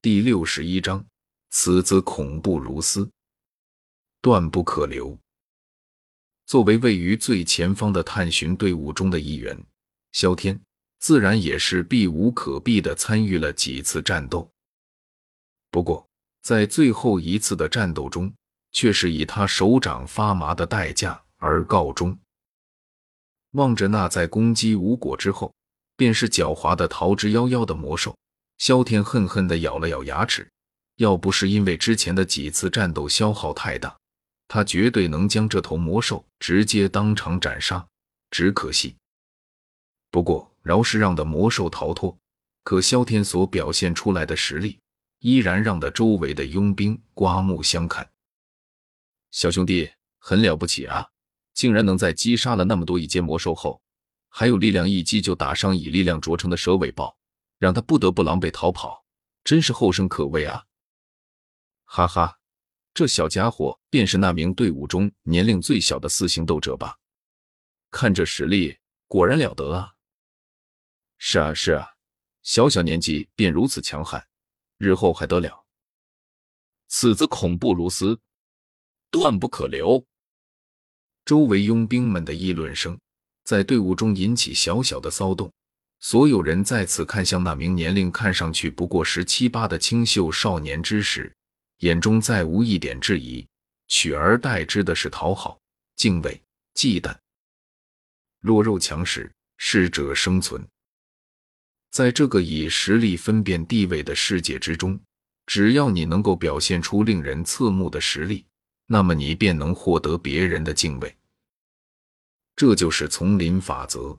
第六十一章，此子恐怖如斯，断不可留。作为位于最前方的探寻队伍中的一员，萧天自然也是避无可避的参与了几次战斗。不过，在最后一次的战斗中，却是以他手掌发麻的代价而告终。望着那在攻击无果之后，便是狡猾的逃之夭夭的魔兽。萧天恨恨地咬了咬牙齿，要不是因为之前的几次战斗消耗太大，他绝对能将这头魔兽直接当场斩杀。只可惜，不过饶是让的魔兽逃脱，可萧天所表现出来的实力，依然让的周围的佣兵刮目相看。小兄弟很了不起啊，竟然能在击杀了那么多一阶魔兽后，还有力量一击就打伤以力量灼成的蛇尾豹。让他不得不狼狈逃跑，真是后生可畏啊！哈哈，这小家伙便是那名队伍中年龄最小的四星斗者吧？看这实力，果然了得啊！是啊，是啊，小小年纪便如此强悍，日后还得了？此子恐怖如斯，断不可留！周围佣兵们的议论声在队伍中引起小小的骚动。所有人再次看向那名年龄看上去不过十七八的清秀少年之时，眼中再无一点质疑，取而代之的是讨好、敬畏、忌惮。弱肉强食，适者生存。在这个以实力分辨地位的世界之中，只要你能够表现出令人侧目的实力，那么你便能获得别人的敬畏。这就是丛林法则。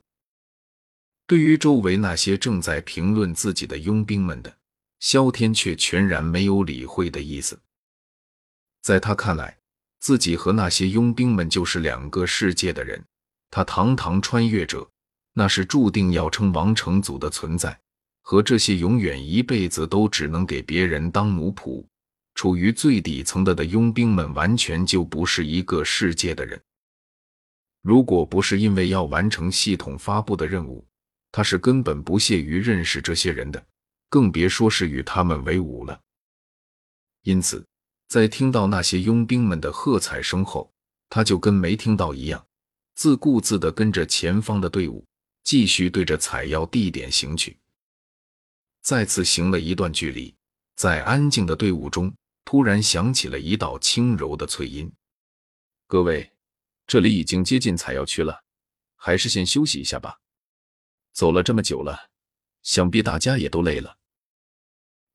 对于周围那些正在评论自己的佣兵们的，萧天却全然没有理会的意思。在他看来，自己和那些佣兵们就是两个世界的人。他堂堂穿越者，那是注定要称王成祖的存在，和这些永远一辈子都只能给别人当奴仆、处于最底层的的佣兵们，完全就不是一个世界的人。如果不是因为要完成系统发布的任务，他是根本不屑于认识这些人的，更别说是与他们为伍了。因此，在听到那些佣兵们的喝彩声后，他就跟没听到一样，自顾自地跟着前方的队伍继续对着采药地点行去。再次行了一段距离，在安静的队伍中，突然响起了一道轻柔的脆音：“各位，这里已经接近采药区了，还是先休息一下吧。”走了这么久了，想必大家也都累了。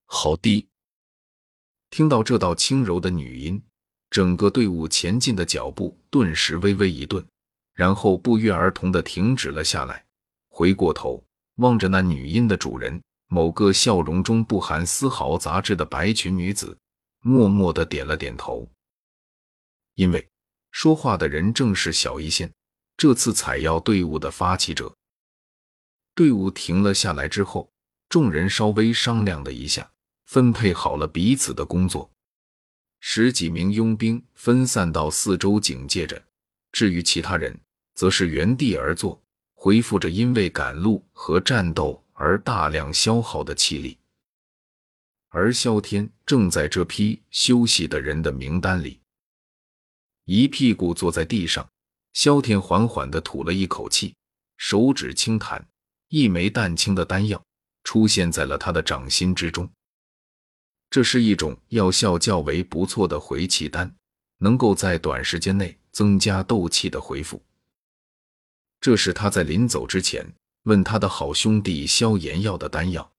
好的。听到这道轻柔的女音，整个队伍前进的脚步顿时微微一顿，然后不约而同的停止了下来，回过头望着那女音的主人，某个笑容中不含丝毫杂质的白裙女子，默默的点了点头。因为说话的人正是小医仙，这次采药队伍的发起者。队伍停了下来之后，众人稍微商量了一下，分配好了彼此的工作。十几名佣兵分散到四周警戒着，至于其他人，则是原地而坐，恢复着因为赶路和战斗而大量消耗的气力。而萧天正在这批休息的人的名单里，一屁股坐在地上。萧天缓缓地吐了一口气，手指轻弹。一枚淡青的丹药出现在了他的掌心之中，这是一种药效较为不错的回气丹，能够在短时间内增加斗气的回复。这是他在临走之前问他的好兄弟萧炎要的丹药，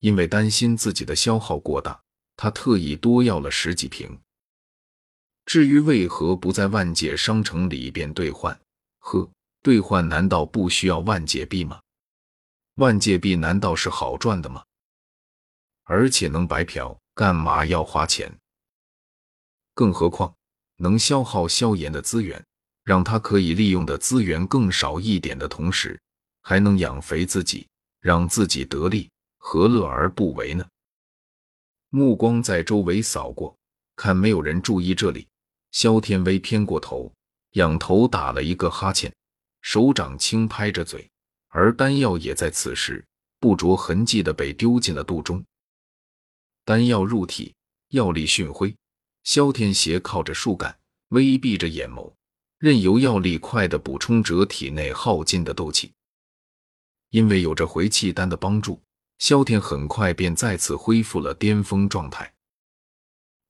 因为担心自己的消耗过大，他特意多要了十几瓶。至于为何不在万界商城里边兑换，呵。兑换难道不需要万界币吗？万界币难道是好赚的吗？而且能白嫖，干嘛要花钱？更何况能消耗萧炎的资源，让他可以利用的资源更少一点的同时，还能养肥自己，让自己得利，何乐而不为呢？目光在周围扫过，看没有人注意这里，萧天威偏过头，仰头打了一个哈欠。手掌轻拍着嘴，而丹药也在此时不着痕迹的被丢进了肚中。丹药入体，药力迅辉。萧天斜靠着树干，微闭着眼眸，任由药力快的补充着体内耗尽的斗气。因为有着回气丹的帮助，萧天很快便再次恢复了巅峰状态。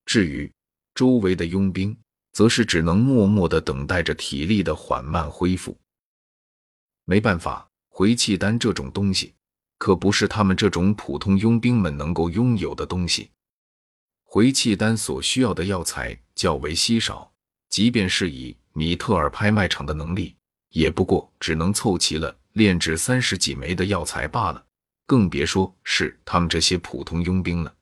至于周围的佣兵，则是只能默默的等待着体力的缓慢恢复。没办法，回气丹这种东西，可不是他们这种普通佣兵们能够拥有的东西。回气丹所需要的药材较为稀少，即便是以米特尔拍卖场的能力，也不过只能凑齐了炼制三十几枚的药材罢了，更别说是他们这些普通佣兵了。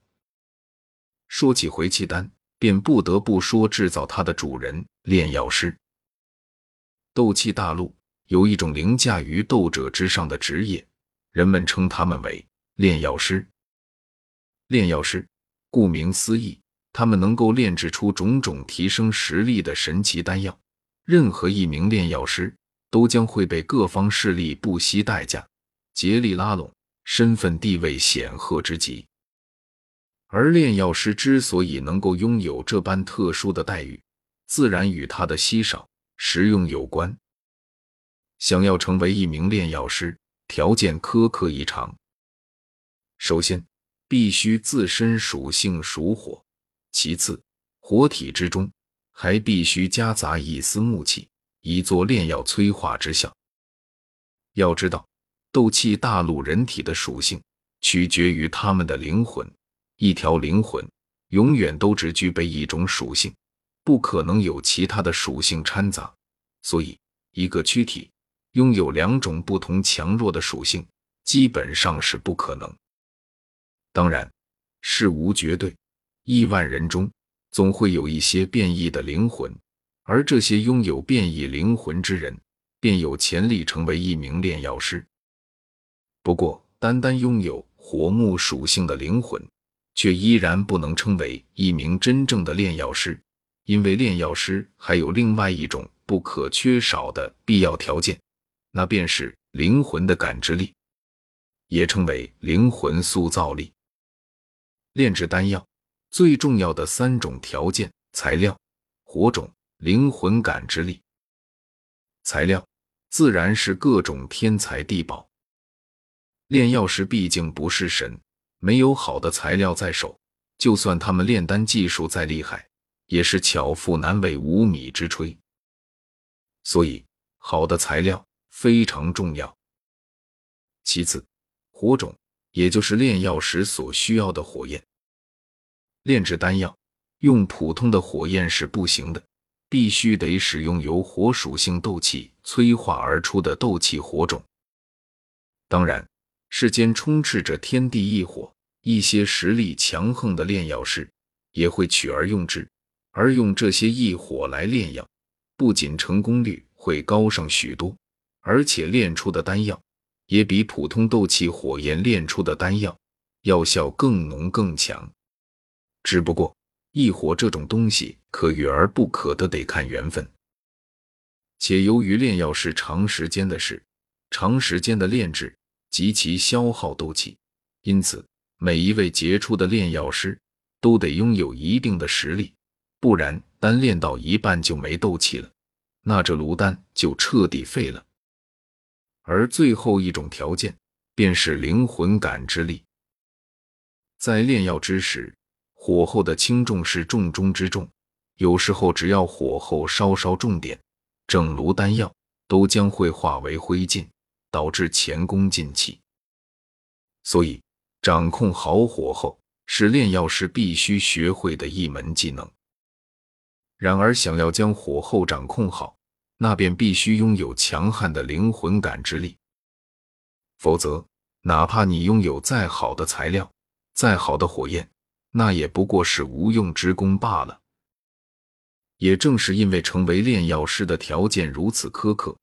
说起回气丹，便不得不说制造它的主人——炼药师。斗气大陆有一种凌驾于斗者之上的职业，人们称他们为炼药师。炼药师。顾名思义，他们能够炼制出种种提升实力的神奇丹药。任何一名炼药师都将会被各方势力不惜代价竭力拉拢，身份地位显赫之极。而炼药师之所以能够拥有这般特殊的待遇，自然与他的稀少实用有关。想要成为一名炼药师，条件苛刻异常。首先，必须自身属性属火，其次，火体之中还必须夹杂一丝木气，以作炼药催化之效。要知道，斗气大陆人体的属性取决于他们的灵魂，一条灵魂永远都只具备一种属性，不可能有其他的属性掺杂。所以，一个躯体拥有两种不同强弱的属性，基本上是不可能。当然，事无绝对，亿万人中总会有一些变异的灵魂，而这些拥有变异灵魂之人，便有潜力成为一名炼药师。不过，单单拥有火木属性的灵魂，却依然不能称为一名真正的炼药师，因为炼药师还有另外一种不可缺少的必要条件，那便是灵魂的感知力，也称为灵魂塑造力。炼制丹药最重要的三种条件：材料、火种、灵魂感知力。材料自然是各种天材地宝。炼药师毕竟不是神，没有好的材料在手，就算他们炼丹技术再厉害，也是巧妇难为无米之炊。所以，好的材料非常重要。其次，火种，也就是炼药时所需要的火焰。炼制丹药用普通的火焰是不行的，必须得使用由火属性斗气催化而出的斗气火种。当然，世间充斥着天地异火，一些实力强横的炼药师也会取而用之。而用这些异火来炼药，不仅成功率会高上许多，而且炼出的丹药也比普通斗气火焰炼出的丹药药效更浓更强。只不过异火这种东西可遇而不可得，得看缘分。且由于炼药是长时间的事，长时间的炼制极其消耗斗气，因此每一位杰出的炼药师都得拥有一定的实力，不然单炼到一半就没斗气了，那这炉丹就彻底废了。而最后一种条件便是灵魂感知力，在炼药之时。火候的轻重是重中之重，有时候只要火候稍稍重点，整炉丹药都将会化为灰烬，导致前功尽弃。所以，掌控好火候是炼药师必须学会的一门技能。然而，想要将火候掌控好，那便必须拥有强悍的灵魂感知力，否则，哪怕你拥有再好的材料，再好的火焰。那也不过是无用之功罢了。也正是因为成为炼药师的条件如此苛刻，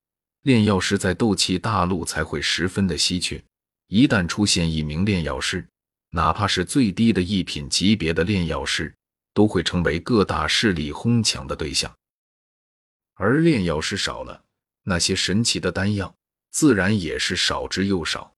炼药师在斗气大陆才会十分的稀缺。一旦出现一名炼药师，哪怕是最低的一品级别的炼药师，都会成为各大势力哄抢的对象。而炼药师少了，那些神奇的丹药自然也是少之又少。